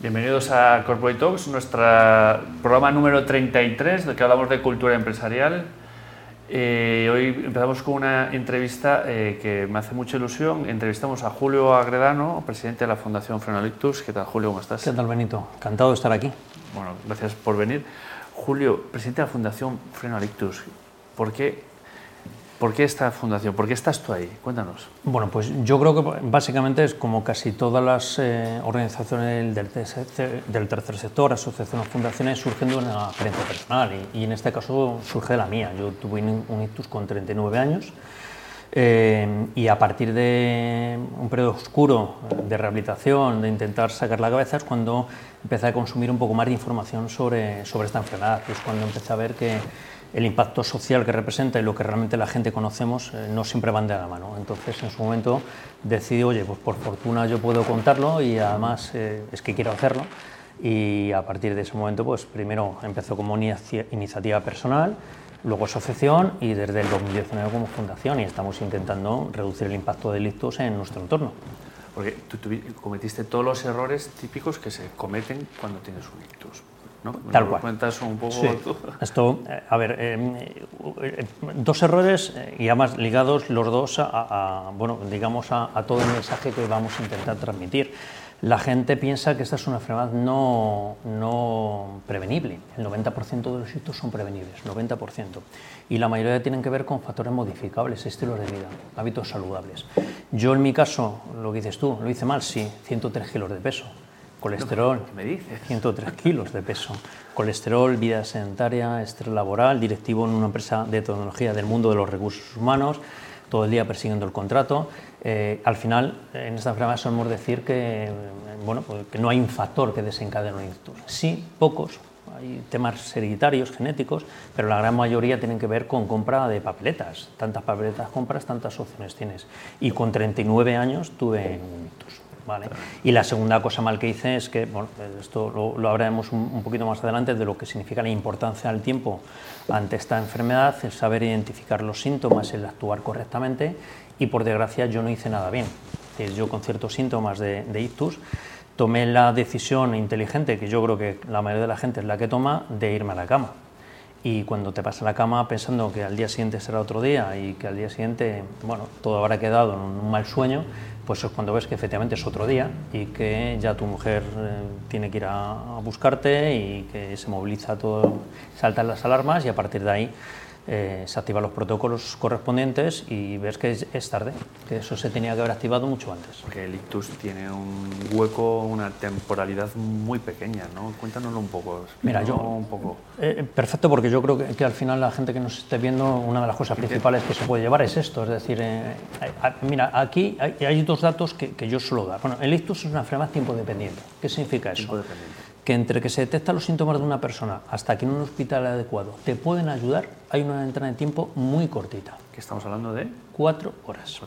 Bienvenidos a Corporate Talks, nuestro programa número 33, del que hablamos de cultura empresarial. Eh, hoy empezamos con una entrevista eh, que me hace mucha ilusión. Entrevistamos a Julio Agredano, presidente de la Fundación Frenolictus. ¿Qué tal, Julio? ¿Cómo estás? ¿Qué tal, Benito? Encantado de estar aquí. Bueno, gracias por venir. Julio, presidente de la Fundación Frenolictus, ¿por qué ¿Por qué esta fundación? ¿Por qué estás tú ahí? Cuéntanos. Bueno, pues yo creo que básicamente es como casi todas las eh, organizaciones del tercer, del tercer, sector, asociaciones, fundaciones, surgen de una experiencia personal y, en este caso surge de la mía. Yo tuve un ictus con 39 años eh, y a partir de un periodo oscuro de rehabilitación, de intentar sacar la cabeza, es cuando empecé a consumir un poco más de información sobre, sobre esta enfermedad. Es cuando empecé a ver que el impacto social que representa y lo que realmente la gente conocemos eh, no siempre van de la mano. Entonces, en su momento decidí, oye, pues por fortuna yo puedo contarlo y además eh, es que quiero hacerlo. Y a partir de ese momento, pues primero empezó como iniciativa personal, luego asociación y desde el 2019 como fundación y estamos intentando reducir el impacto de ictus en nuestro entorno. Porque tú, cometiste todos los errores típicos que se cometen cuando tienes un ictus. ¿No? Tal cual. cuentas un poco Esto, eh, a ver, eh, eh, dos errores y además ligados los dos a, bueno, digamos a, todo el mensaje que vamos a intentar transmitir. La gente piensa que esta es una enfermedad no, no prevenible. El 90% de los ictus son prevenibles, 90%. Y la mayoría tienen que ver con factores modificables, estilos de vida, hábitos saludables. Yo en mi caso, lo que dices tú, lo hice mal, sí, 103 kilos de peso Colesterol, ¿Qué me dices? 103 kilos de peso. Colesterol, vida sedentaria, estrés laboral, directivo en una empresa de tecnología del mundo de los recursos humanos, todo el día persiguiendo el contrato. Eh, al final, en esta enfermedad solemos decir que, bueno, pues que no hay un factor que desencadene un ictus. Sí, pocos, hay temas hereditarios, genéticos, pero la gran mayoría tienen que ver con compra de papeletas. Tantas papeletas compras, tantas opciones tienes. Y con 39 años tuve un ictus. Y la segunda cosa mal que hice es que, bueno, esto lo, hablaremos un, poquito más adelante, de lo que significa la importancia del tiempo ante esta enfermedad, el saber identificar los síntomas, el actuar correctamente, y por desgracia yo no hice nada bien. yo con ciertos síntomas de, de ictus tomé la decisión inteligente, que yo creo que la mayoría de la gente es la que toma, de irme a la cama. Y cuando te pasas a la cama pensando que al día siguiente será otro día y que al día siguiente, bueno, todo habrá quedado en un mal sueño, pues es cuando ves que efectivamente es otro día y que ya tu mujer eh, tiene que ir a, buscarte y que se moviliza todo, saltan las alarmas y a partir de ahí eh, se activan los protocolos correspondientes y ves que es, tarde, que eso se tenía que haber activado mucho antes. Porque el ictus tiene un hueco, una temporalidad muy pequeña, ¿no? Cuéntanoslo un poco. Mira, yo... Un poco. Eh, perfecto, porque yo creo que, al final la gente que nos esté viendo, una de las cosas principales que se puede llevar es esto, es decir, eh, mira, aquí hay, dos datos que, que, yo suelo dar. Bueno, el ictus es una enfermedad tiempo dependiente. ¿Qué significa eso? Tiempo dependiente que entre que se detectan los síntomas de una persona hasta que en un hospital adecuado te pueden ayudar, hay una ventana de tiempo muy cortita. ¿Qué estamos hablando de? Cuatro horas.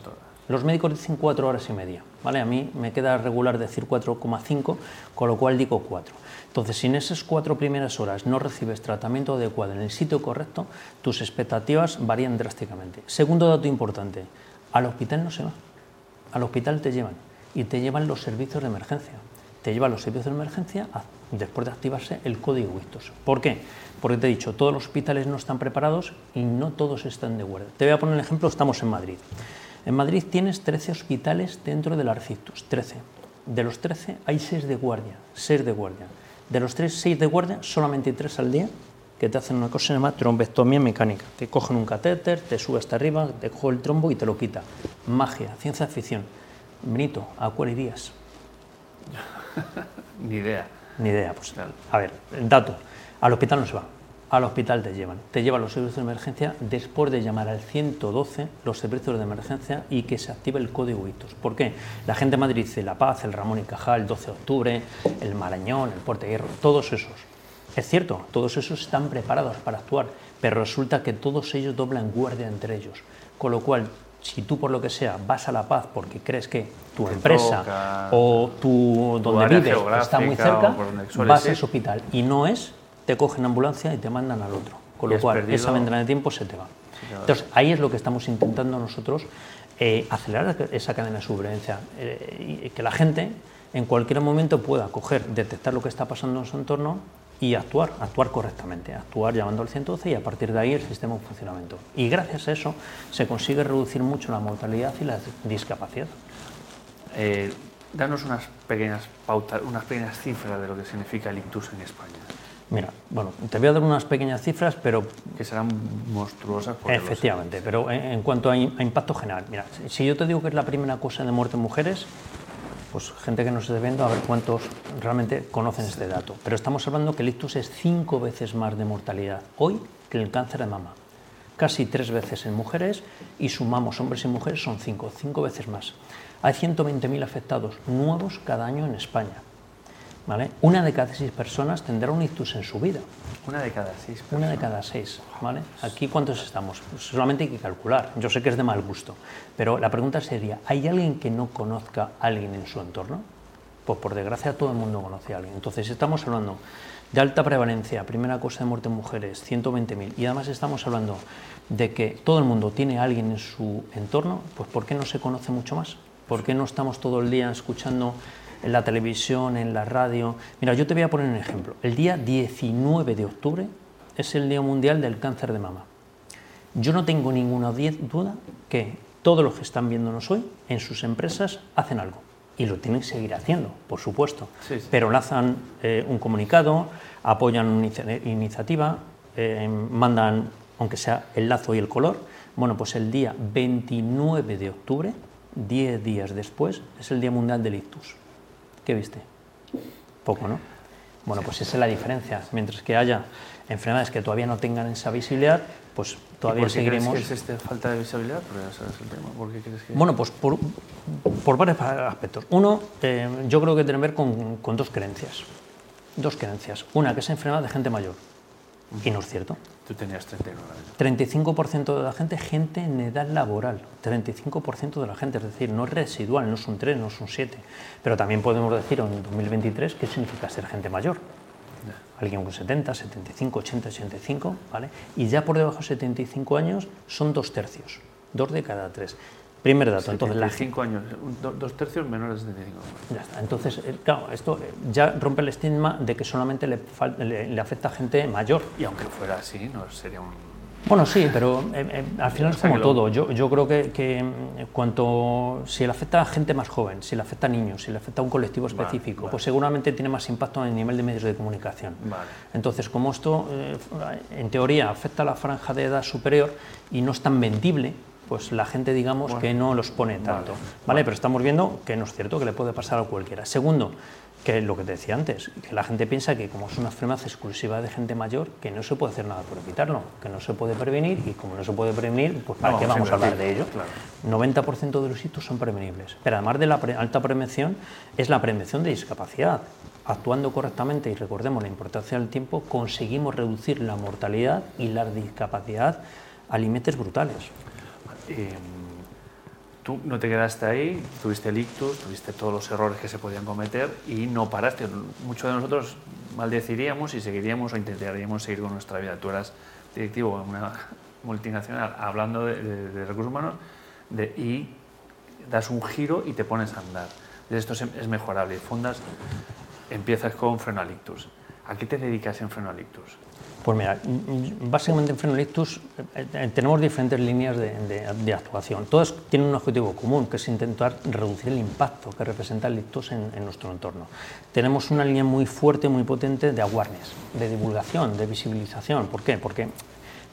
Los médicos dicen cuatro horas y media, ¿vale? A mí me queda regular decir 4,5, con lo cual digo cuatro. Entonces, si en esas cuatro primeras horas no recibes tratamiento adecuado en el sitio correcto, tus expectativas varían drásticamente. Segundo dato importante, al hospital no se va, al hospital te llevan y te llevan los servicios de emergencia te lleva a los servicios de emergencia después de activarse el código ictus. ¿Por qué? Porque te he dicho, todos los hospitales no están preparados y no todos están de guardia. Te voy a poner un ejemplo, estamos en Madrid. En Madrid tienes 13 hospitales dentro del Arcictus, 13. De los 13 hay 6 de guardia, 6 de guardia. De los 3, 6 de guardia, solamente hay 3 al día que te hacen una cosa que se llama trombectomía mecánica. Te cogen un catéter, te sube hasta arriba, te coge el trombo y te lo quita. Magia, ciencia ficción. Benito, ¿a cuál irías? Ni idea. Ni idea. Pues, a ver, dato. Al hospital no se va. Al hospital te llevan. Te llevan los servicios de emergencia después de llamar al 112 los servicios de emergencia y que se active el código ITOS. ¿Por qué? La gente de Madrid dice La Paz, el Ramón y Cajal, el 12 de octubre, el Marañón, el Puerto de Hierro, todos esos. Es cierto, todos esos están preparados para actuar, pero resulta que todos ellos doblan guardia entre elos. Con lo cual, si tú por lo que sea vas a La Paz porque crees que tu empresa o tu, donde vives está muy cerca, vas a ese hospital y no es, te cogen ambulancia y te mandan al otro. Con lo cual, esa ventana de tiempo se te va. Entonces, ahí es lo que estamos intentando nosotros, eh, acelerar esa cadena de supervivencia, eh, y que la gente en cualquier momento pueda coger, detectar lo que está pasando en su entorno y actuar, actuar correctamente, actuar llamando al 112 y a partir de ahí el sistema en funcionamiento. Y gracias a eso se consigue reducir mucho la mortalidad y la discapacidad. Eh, danos unas pequeñas pautas, unas pequeñas cifras de lo que significa el ictus en España. Mira, bueno, te voy a dar unas pequeñas cifras, pero... Que serán monstruosas. Efectivamente, pero en, cuanto a, impacto general, mira, si yo te digo que es la primera causa de muerte en mujeres, pues gente que nos esté viendo, a ver cuántos realmente conocen este dato. Pero estamos hablando que el ictus es cinco veces más de mortalidad hoy que el cáncer de mama. Casi tres veces en mujeres y sumamos hombres y mujeres son cinco, cinco veces más. Hay 120.000 afectados nuevos cada año en España. ¿Vale? Una de cada seis personas tendrá un ictus en su vida. Una de cada seis. Personas. Una de cada seis. ¿vale? Aquí cuántos estamos. Pues solamente hay que calcular. Yo sé que es de mal gusto, pero la pregunta sería: ¿hay alguien que no conozca a alguien en su entorno? Pues por desgracia todo el mundo conoce a alguien. Entonces estamos hablando de alta prevalencia, primera causa de muerte en mujeres, 120.000, y además estamos hablando de que todo el mundo tiene a alguien en su entorno, pues ¿por qué no se conoce mucho más? ¿Por qué no estamos todo el día escuchando en la televisión, en la radio. Mira, yo te voy a poner un ejemplo. El día 19 de octubre es el Día Mundial del Cáncer de Mama. Yo no tengo ninguna duda que todos los que están viéndonos hoy en sus empresas hacen algo. Y lo tienen que seguir haciendo, por supuesto. Pero lanzan eh, un comunicado, apoyan una iniciativa, eh, mandan, aunque sea el lazo y el color. Bueno, pues el día 29 de octubre, 10 días después, es el Día Mundial del Ictus. ¿Qué viste? Poco, ¿no? Bueno, pues esa es la diferencia. Mientras que haya enfermedades que todavía no tengan esa visibilidad, pues todavía seguiremos. ¿Por qué crees que es esta falta de visibilidad? ¿Por qué crees que... Bueno, pues por, por varios aspectos. Uno, eh, yo creo que tiene que ver con, con dos creencias. Dos creencias. Una, que es enfermedad de gente mayor. Y no es cierto. Tú tenías 39 35% de la gente, gente en edad laboral. 35% de la gente, es decir, no es residual, no son 3, no son 7. Pero también podemos decir en 2023 qué significa ser gente mayor. Alguien con 70, 75, 80, 85, ¿vale? Y ya por debajo de 75 años son dos tercios, dos de cada tres. Primer dato. Entonces, la... cinco años, dos tercios menores de 75 Ya está. Entonces, eh, claro, esto eh, ya rompe el estigma de que solamente le, le, afecta a gente mayor. Y aunque fuera así, no sería un... Bueno, sí, pero eh, al final es como todo. Yo, yo creo que, que, mm, cuanto si le afecta a gente más joven, si le afecta a niños, si le afecta a un colectivo específico, pues seguramente tiene más impacto en el nivel de medios de comunicación. Entonces, como esto en teoría afecta a la franja de edad superior y no es tan vendible, pues la gente digamos que no los pone tanto, vale, Pero estamos viendo que no es cierto, que le puede pasar a cualquiera. Segundo, que lo que te decía antes, que la gente piensa que como es una enfermedad exclusiva de gente mayor, que no se puede hacer nada por evitarlo, que no se puede prevenir y como no se puede prevenir, pues ¿para qué vamos a hablar de ello? 90% de los hitos son prevenibles, pero además de la alta prevención es la prevención de discapacidad. Actuando correctamente y recordemos la importancia del tiempo, conseguimos reducir la mortalidad y la discapacidad a límites brutales. Em, tú no te quedaste ahí, tuviste el ictus, tuviste todos los errores que se podían cometer y no paraste. Muchos de nosotros maldeciríamos y seguiríamos o intentaríamos seguir con nuestra vida. Tú eras directivo una multinacional hablando de, recursos humanos y das un giro y te pones a andar. Esto es, mejorable. Fundas, empiezas con freno ictus. ¿A qué te dedicas en freno ictus? Pues mira, básicamente en Frenolictus eh, eh, tenemos diferentes líneas de, actuación. Todas tienen un objetivo común, que es intentar reducir el impacto que representa el ictus en, nuestro entorno. Tenemos una línea muy fuerte, muy potente de awareness, de divulgación, de visibilización. ¿Por qué? Porque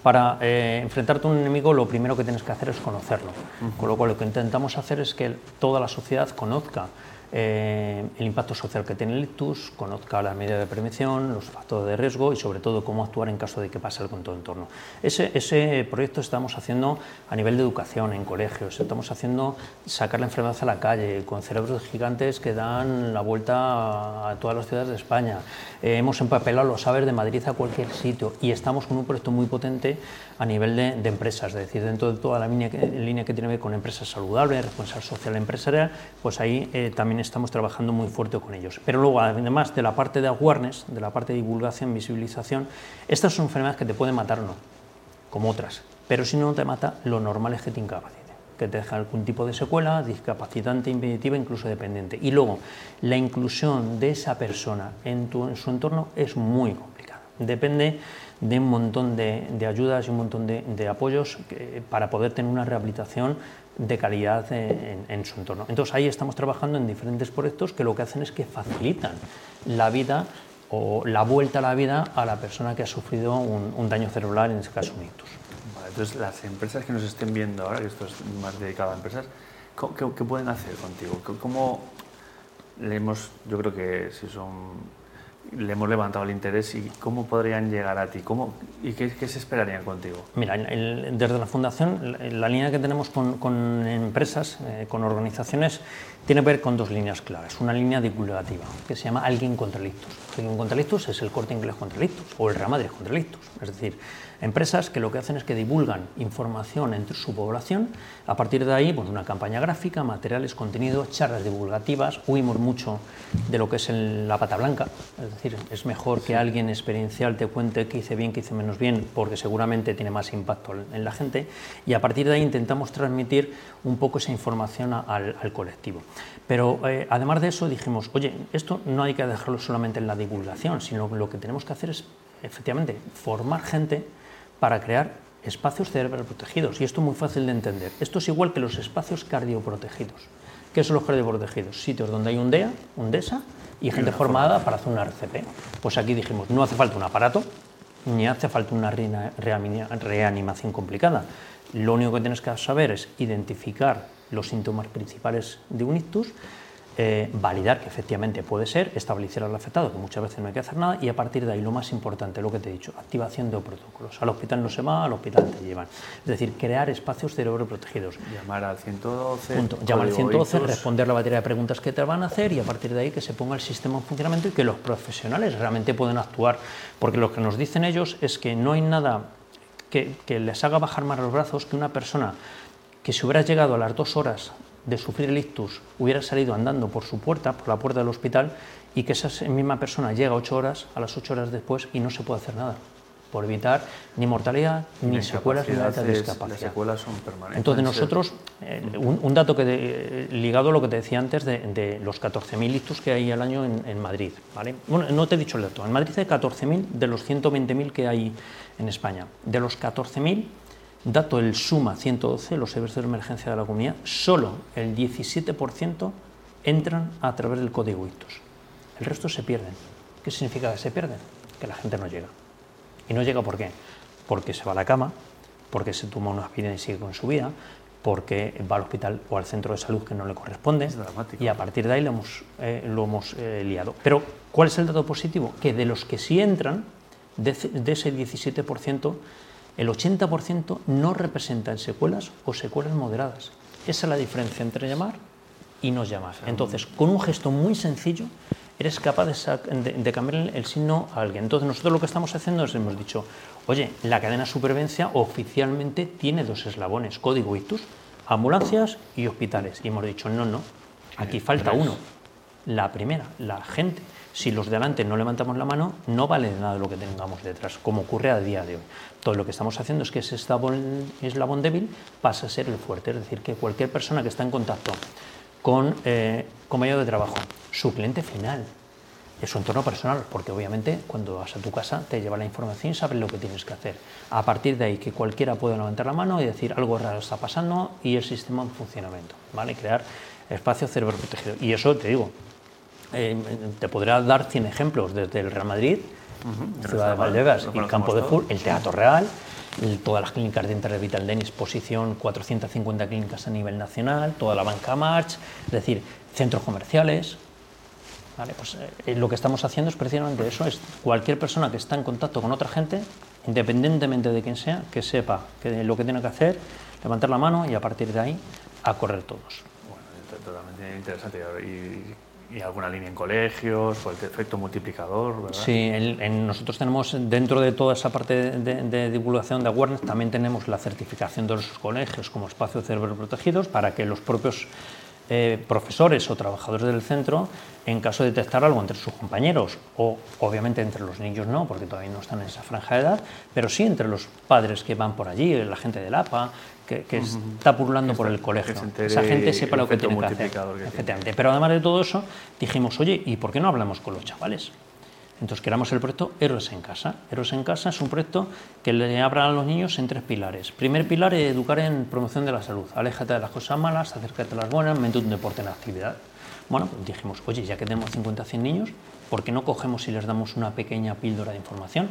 para eh, enfrentarte a un enemigo lo primero que tienes que hacer es conocerlo. Con lo cual lo que intentamos hacer es que toda la sociedad conozca eh, el impacto social que tiene el ictus, conozca las medidas de prevención, los factores de riesgo y sobre todo cómo actuar en caso de que pase algo en todo entorno. Ese, ese proyecto estamos haciendo a nivel de educación en colegios, estamos haciendo sacar la enfermedad a la calle con cerebros gigantes que dan la vuelta a todas las ciudades de España. Eh, hemos empapelado los saberes de Madrid a cualquier sitio y estamos con un proyecto muy potente a nivel de, empresas, es decir, dentro de toda la línea que, línea que tiene que ver con empresas saludables, responsabilidad social empresarial, pues ahí eh, también estamos trabajando muy fuerte con ellos. Pero luego, además de la parte de awareness, de la parte de divulgación, visibilización, estas son enfermedades que te pueden matar o no, como otras, pero si no te mata, lo normal es que te incapacite que te deja algún tipo de secuela, discapacitante, impeditiva, incluso dependiente. Y luego, la inclusión de esa persona en su entorno es muy complicada. Depende de un montón de, ayudas y un montón de, apoyos para poder tener una rehabilitación de calidad en, su entorno. Entonces ahí estamos trabajando en diferentes proyectos que lo que hacen es que facilitan la vida o la vuelta a la vida a la persona que ha sufrido un, daño cerebral, en este caso un ictus. entonces las empresas que nos estén viendo ahora, que esto es más dedicado a empresas, ¿qué, pueden hacer contigo? ¿Cómo leemos, yo creo que si son le hemos levantado el interés y cómo podrían llegar a ti cómo, y qué, se esperarían contigo. Mira, desde la Fundación la, línea que tenemos con, empresas, eh, con organizaciones, tiene que ver con dos líneas claras. Una línea divulgativa que se llama Alguien contra el Alguien contra el es el corte inglés contra el o el Real contra el Es decir, Empresas que lo que hacen es que divulgan información entre su población, a partir de ahí, pues una campaña gráfica, materiales, contenidos, charlas divulgativas, huimos mucho de lo que es la pata blanca, es decir, es mejor que alguien experiencial te cuente qué hice bien, qué hice menos bien, porque seguramente tiene más impacto en la gente, y a partir de ahí intentamos transmitir un poco esa información al, colectivo. Pero eh, además de eso dijimos, oye, esto no hay que dejarlo solamente en la divulgación, sino lo que tenemos que hacer es efectivamente formar gente para crear espacios cerebroprotegidos. Y esto es muy fácil de entender. Esto es igual que los espacios cardioprotegidos. ¿Qué son los cardioprotegidos? Sitios donde hay un DEA, un DESA y gente formada para hacer una RCP. Pues aquí dijimos, no hace falta un aparato, ni hace falta una reanimación complicada. Lo único que tienes que saber es identificar los síntomas principales de un ictus eh, validar que efectivamente puede ser, establecer al afectado, que muchas veces no hay que hacer nada, y a partir de ahí lo más importante, lo que te he dicho, activación de protocolos. Al hospital no se va, al hospital te llevan. Es decir, crear espacios cerebro protegidos. Llamar al 112. Llamar al 112, responder la batería de preguntas que te van a hacer y a partir de ahí que se ponga el sistema en funcionamiento y que los profesionales realmente pueden actuar. Porque lo que nos dicen ellos es que no hay nada que, que les haga bajar más los brazos que una persona que si hubieras llegado a las dos horas de sufrir el ictus hubiera salido andando por su puerta, por la puerta del hospital, y que esa misma persona llega ocho horas, a las ocho horas después, y no se puede hacer nada por evitar ni mortalidad, ni secuelas, ni de discapacidad. Las secuelas son permanentes. Entonces nosotros, eh, un, dato que eh, ligado a lo que te decía antes de, los 14.000 ictus que hay al año en, Madrid, ¿vale? Bueno, no te he dicho el dato, en Madrid hay 14.000 de los 120.000 que hay en España. De los 14.000, Dato el SUMA 112, los servicios de emergencia de la comunidad, solo el 17% entran a través del código ICTUS. El resto se pierden. ¿Qué significa que se pierden? Que la gente no llega. ¿Y no llega por qué? Porque se va a la cama, porque se toma una aspirina y sigue con su vida, porque va al hospital o al centro de salud que no le corresponde y a partir de ahí lo hemos, eh, lo hemos eh, liado. Pero, ¿cuál es el dato positivo? Que de los que sí entran, de, de ese 17%, el 80% no representan secuelas o secuelas moderadas. Esa es la diferencia entre llamar y no llamar. Entonces, con un gesto muy sencillo, eres capaz de, cambiar el signo a alguien. Entonces, nosotros lo que estamos haciendo es, hemos dicho, oye, la cadena supervivencia oficialmente tiene dos eslabones, código ITUS, ambulancias y hospitales. Y hemos dicho, no, no, aquí falta uno. La primera, la gente. Si los de adelante no levantamos la mano, no vale nada lo que tengamos detrás, como ocurre a día de hoy. Todo lo que estamos haciendo es que ese eslabón, débil pasa a ser el fuerte, es decir, que cualquier persona que está en contacto con eh, medio de trabajo, su cliente final, es su entorno personal, porque obviamente cuando vas a tu casa te lleva la información y sabes lo que tienes que hacer. A partir de ahí, que cualquiera pueda levantar la mano y decir algo raro está pasando y el sistema en funcionamiento, ¿vale? Crear espacio cerebro protegido. Y eso te digo, eh, te podrá dar 100 ejemplos, desde el Real Madrid, Ciudad de Valdebebas y Campo de Fur, el Teatro Real, todas las clínicas de Intervital de exposición, 450 clínicas a nivel nacional, toda la banca March, es decir, centros comerciales. Pues, eh, lo que estamos haciendo es precisamente eso, es cualquier persona que está en contacto con otra gente, independientemente de quién sea, que sepa que lo que tiene que hacer, levantar la mano y a partir de ahí a correr todos. Bueno, totalmente interesante. Y y alguna línea en colegios, o el efecto multiplicador, ¿verdad? Sí, en, nosotros tenemos dentro de toda esa parte de, divulgación de awareness, también tenemos la certificación de los colegios como espacios protegidos para que los propios eh, profesores o trabajadores del centro en caso de detectar algo entre sus compañeros o obviamente entre los niños no, porque todavía no están en esa franja de edad, pero sí entre los padres que van por allí, la gente del APA, que, está purulando por el colegio. Esa gente sepa lo que tiene que hacer. Efectivamente. Pero además de todo eso, dijimos, oye, ¿y por qué no hablamos con los chavales? Entonces creamos el proyecto Héroes en Casa. Héroes en Casa es un proyecto que le abra a los niños en tres pilares. Primer pilar es educar en promoción de la salud. Aléjate de las cosas malas, acércate a las buenas, mente un deporte en actividad. Bueno, pues dijimos, oye, ya que tenemos 50 100 niños, ¿por qué no cogemos y les damos una pequeña píldora de información?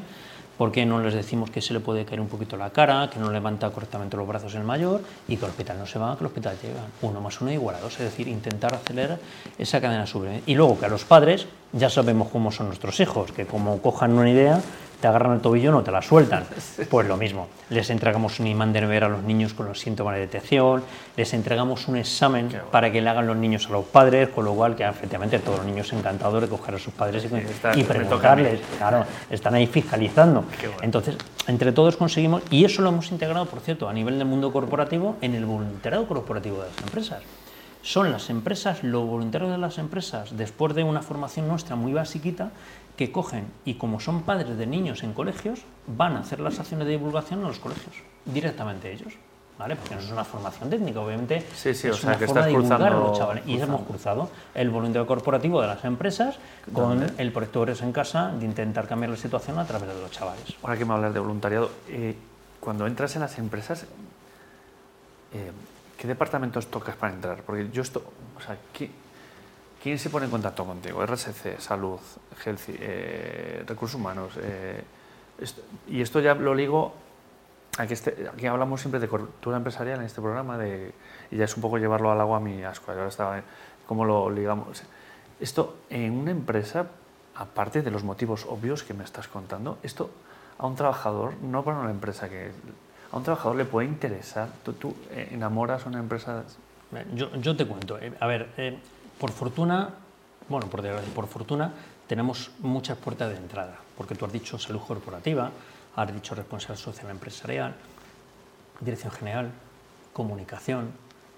¿Por qué no les decimos que se le puede caer un poquito la cara, que no levanta correctamente los brazos el mayor y que el hospital no se va, que el hospital llega? Uno más uno igual a dos, es decir, intentar acelerar esa cadena sobre. Y luego que a los padres ya sabemos cómo son nuestros hijos, que como cojan una idea, te agarran el tobillo, no te la sueltan. Pues lo mismo, les entregamos un imán de ver a los niños con los síntomas de detección, les entregamos un examen para que le hagan los niños a los padres, con lo cual que efectivamente todos los niños encantados de coger a sus padres y, preguntarles, claro, están ahí fiscalizando. Entonces, entre todos conseguimos, y eso lo hemos integrado, por cierto, a nivel del mundo corporativo, en el voluntariado corporativo de las empresas son las empresas, los voluntarios de las empresas, después de una formación nuestra muy basiquita, que cogen y como son padres de niños en colegios, van a hacer las acciones de divulgación en los colegios, directamente ellos. ¿Vale? Porque no es una formación técnica, obviamente. Sí, sí, es o sea, una que forma estás de divulgar cruzando, a los chavales. Y hemos cruzado el voluntariado corporativo de las empresas con el proyecto Eres en Casa de intentar cambiar la situación a través de los chavales. Ahora que me hablas de voluntariado, eh, cuando entras en las empresas, eh, ¿qué departamentos tocas para entrar? Porque yo esto, o sea, ¿qué, ¿Quién se pone en contacto contigo? RSC, Salud, Healthy, eh, Recursos Humanos. Eh, y esto ya lo ligo a que este, aquí hablamos siempre de cultura empresarial en este programa de, y ya es un poco llevarlo al agua a mi asco. Ahora estaba, ¿Cómo lo ligamos? Esto en una empresa, aparte de los motivos obvios que me estás contando, esto a un trabajador, no para una empresa que... A un trabajador le puede interesar. ¿Tú, tú enamoras a una empresa? Yo, yo te cuento. Eh, a ver, por fortuna, bueno, por por fortuna, tenemos muchas puertas de entrada, porque tú has dicho salud corporativa, has dicho responsabilidad social empresarial, dirección general, comunicación,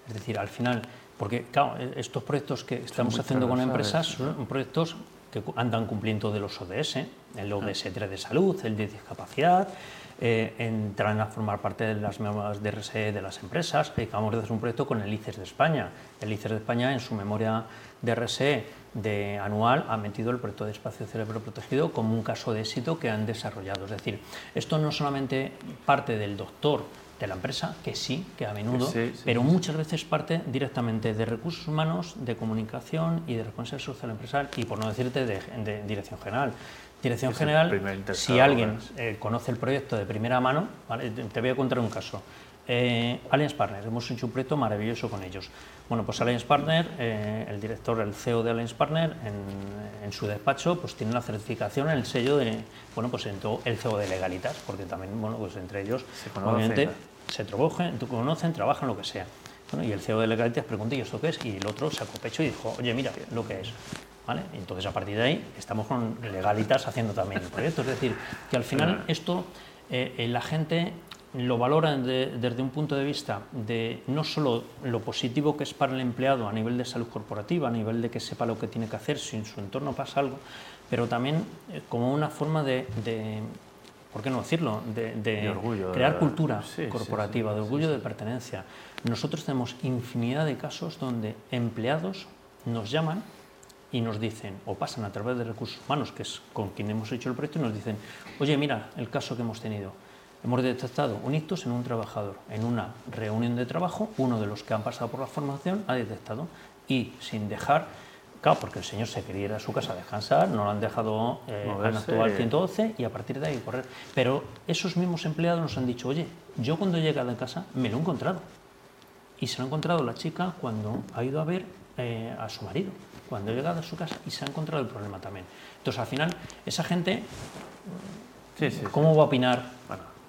es decir, al final, porque claro, e-, estos proyectos que estamos haciendo con empresas son proyectos que andan cumpliendo de los ODS, el ODS 3 de salud, el de discapacidad, eh, entran a formar parte de las memorias de RSE de las empresas. Acabamos de hacer un proyecto con el ICES de España. El ICES de España, en su memoria de RSE de anual, ha metido el proyecto de espacio cerebro protegido como un caso de éxito que han desarrollado. Es decir, esto no solamente parte del doctor de la empresa, que sí, que a menudo, pero muchas veces parte directamente de recursos humanos, de comunicación y de responsabilidad social empresarial, y por no decirte de dirección general. Dirección General, si alguien eh, conoce el proyecto de primera mano, te voy a contar un caso. Eh, Allianz Partner, hemos hecho un proyecto maravilloso con ellos. Bueno, pues Allianz Partner, eh, el director, el CEO de Allianz Partner, en, su despacho, pues tiene la certificación, el sello de, bueno, pues el CEO de Legalitas, porque también, bueno, pues entre ellos, se conocen, obviamente, se trabajan, conocen, trabajan lo que sea. Bueno, y el CEO de Legalitas preguntó, ¿y esto qué es? Y el otro sacó pecho y dijo, oye, mira, lo que es. Entonces, a partir de ahí, estamos con legalitas haciendo también el proyecto. Es decir, que al final esto eh, eh, la gente lo valora desde un punto de vista de no solo lo positivo que es para el empleado a nivel de salud corporativa, a nivel de que sepa lo que tiene que hacer si en su entorno pasa algo, pero también eh, como una forma de, ¿por qué no decirlo?, de, crear cultura corporativa, de orgullo de pertenencia. Nosotros tenemos infinidad de casos donde empleados nos llaman y nos dicen, o pasan a través de recursos humanos, que es con quien hemos hecho el proyecto, y nos dicen, oye, mira el caso que hemos tenido. Hemos detectado un ictus en un trabajador. En una reunión de trabajo, uno de los que han pasado por la formación ha detectado y sin dejar, claro, porque el señor se quería ir a su casa a descansar, no lo han dejado, eh, han actuado al 112 y a partir de ahí correr. Pero esos mismos empleados nos han dicho, oye, yo cuando he llegado a casa me lo he encontrado. Y se lo ha encontrado la chica cuando ha ido a ver eh, a su marido cuando he llegado a su casa y se ha encontrado el problema también. Entonces, al final, esa gente, ¿cómo va a opinar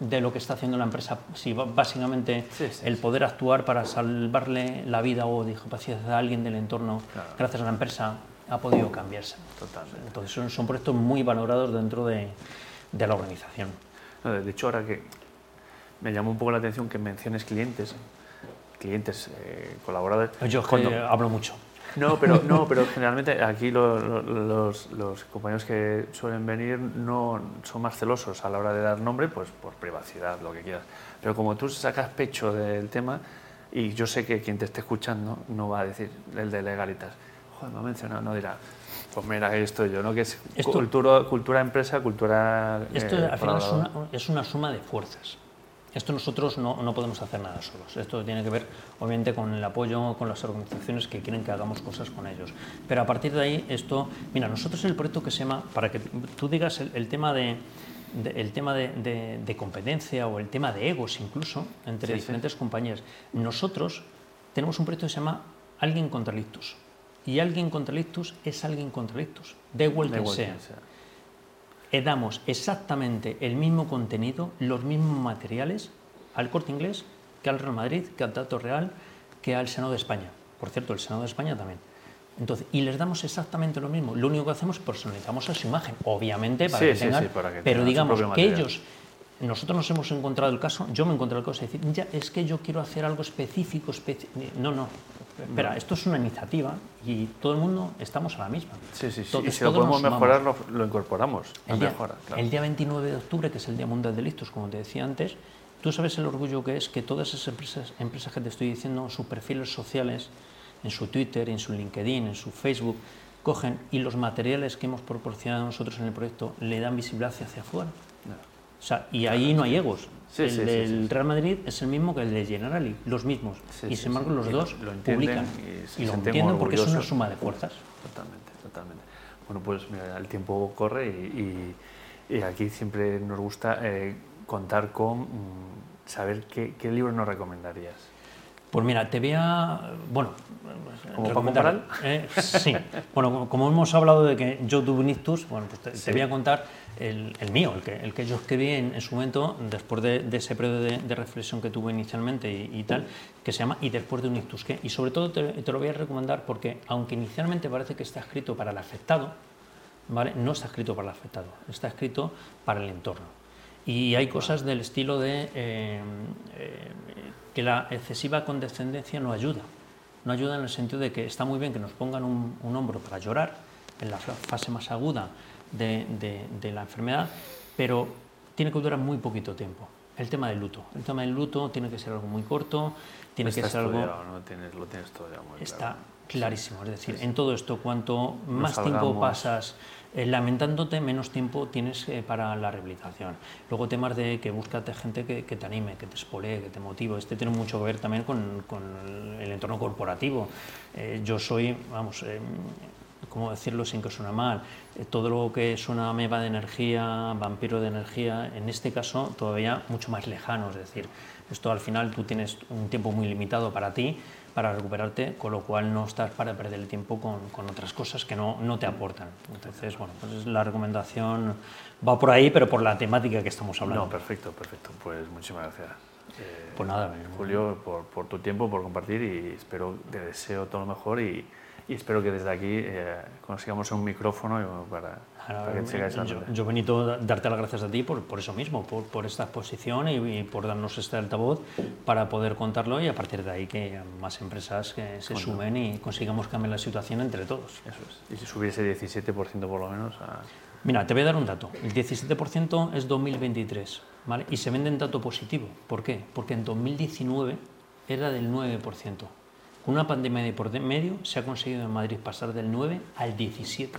de lo que está haciendo la empresa si básicamente el poder actuar para salvarle la vida o discapacidad a alguien del entorno gracias a la empresa ha podido cambiarse? Totalmente. Entonces, son, son proyectos muy valorados dentro de, de la organización. de hecho, ahora que me llamó un poco la atención que menciones clientes, clientes, eh, colaboradores. Yo hablo mucho. No, pero, no, pero generalmente aquí los, los, compañeros que suelen venir no son más celosos a la hora de dar nombre, pues por privacidad, lo que quieras. Pero como tú sacas pecho del tema, y yo sé que quien te esté escuchando no va a decir el de legalitas, joder, me ha mencionado, no dirá, pues mira, esto yo, ¿no? Que es cultura, cultura empresa, cultura. Esto eh, al final es una, es una suma de fuerzas. Esto nosotros no, no, podemos hacer nada solos. Esto tiene que ver, obviamente, con el apoyo con las organizaciones que quieren que hagamos cosas con ellos. Pero a partir de ahí, esto, mira, nosotros en el proyecto que se llama, para que tú digas el, tema de, el tema de, de, competencia o el tema de egos incluso entre diferentes compañías, nosotros tenemos un proyecto que se llama Alguien contra. Y alguien contra Lictus es alguien contra Lictus, de igual que sea damos exactamente el mismo contenido, los mismos materiales al Corte Inglés que al Real Madrid, que al Dato Real, que al Senado de España. Por cierto, el Senado de España también. Entonces, y les damos exactamente lo mismo. Lo único que hacemos es personalizamos a su imagen, obviamente, para que tengan. pero digamos que ellos nosotros nos hemos encontrado el caso, yo me he encontrado el caso de decir, ya, es que yo quiero hacer algo específico, no, no, espera, esto es una iniciativa y todo el mundo estamos a la misma. Sí, sí, sí. y si lo podemos mejorar, lo, incorporamos. El día, el día 29 de octubre, que es el Día Mundial de Listos, como te decía antes, tú sabes el orgullo que es que todas esas empresas, empresas que te estoy diciendo, sus perfiles sociales, en su Twitter, en su LinkedIn, en su Facebook, cogen y los materiales que hemos proporcionado nosotros en el proyecto le dan visibilidad hacia afuera. O sea, y ahí no hay egos. el del Real Madrid es el mismo que el de Generali, los mismos. y sin embargo los dos lo, publican y, lo entienden porque es una suma de fuerzas. Totalmente, totalmente. Bueno, pues mira, el tiempo corre y, aquí siempre nos gusta eh, contar con mm, saber qué, qué libro nos recomendarías. Pues mira, te voy a. Bueno, ¿Como? Eh, sí. Bueno, como hemos hablado de que yo tuve un ictus, bueno, pues te, voy a contar el, mío, el que, el que yo escribí en, su momento, después de, ese periodo de, reflexión que tuve inicialmente y, tal, que se llama Y después de un ictus. Y sobre todo te, te, lo voy a recomendar porque, aunque inicialmente parece que está escrito para el afectado, ¿vale? no está escrito para el afectado, está escrito para el entorno. Y hay cosas del estilo de. Eh, eh, que la excesiva condescendencia no ayuda. No ayuda en el sentido de que está muy bien que nos pongan un, hombro para llorar en la fase más aguda de, la enfermedad, pero tiene que durar muy poquito tiempo. El tema del luto. El tema del luto tiene que ser algo muy corto, tiene que ser algo... ¿no? Tienes, lo tienes todo muy Está clarísimo. Es decir, en todo esto, cuanto más tiempo pasas eh, lamentándote, menos tiempo tienes eh, para la rehabilitación. Luego temas de que búscate gente que, te anime, que te espolee, que te motive. Este tiene mucho que ver también con, el entorno corporativo. Eh, yo soy, vamos, ¿cómo decirlo sin que suene mal? todo lo que suena meba de energía, vampiro de energía, en este caso todavía mucho más lejano. Es decir, esto al final tú tienes un tiempo muy limitado para ti para recuperarte, con lo cual no estás para perder el tiempo con, con otras cosas que no, no, te aportan. Entonces, bueno, pues la recomendación va por ahí, pero por la temática que estamos hablando. No, perfecto, perfecto. Pues muchísimas gracias. Eh, pues nada, Julio, por, por, tu tiempo, por compartir y espero, te deseo todo lo mejor y, y espero que desde aquí eh, consigamos un micrófono para, para que sigáis yo, yo, Benito, darte las gracias a ti por, por eso mismo, por, por esta exposición y, por darnos este altavoz para poder contarlo y a partir de ahí que más empresas que se sumen y consigamos cambiar la situación entre todos. Eso es. Y si subiese 17% por lo menos a... Mira, te voy a dar un dato. El 17% es 2023, ¿vale? Y se vende en dato positivo. ¿Por qué? Porque en 2019 era del 9%. Con una pandemia de por medio se ha conseguido en Madrid pasar del 9 al 17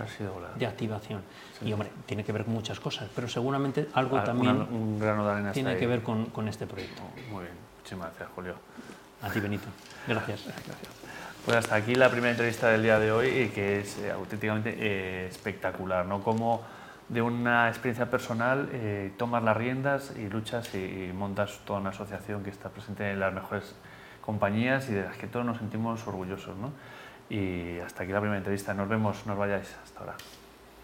de activación. Y hombre, tiene que ver con muchas cosas, pero seguramente algo también tiene que ver con, con, este proyecto. Muy bien, muchísimas gracias Julio. A ti Benito. Gracias. gracias. Pues hasta aquí la primera entrevista del día de hoy, que es eh, auténticamente eh, espectacular, ¿no? Como de una experiencia personal eh, tomas las riendas y luchas y montas toda una asociación que está presente en las mejores compañías y de las que todos nos sentimos orgullosos. ¿no? Y hasta aquí la primera entrevista. Nos vemos, no os vayáis. Hasta ahora.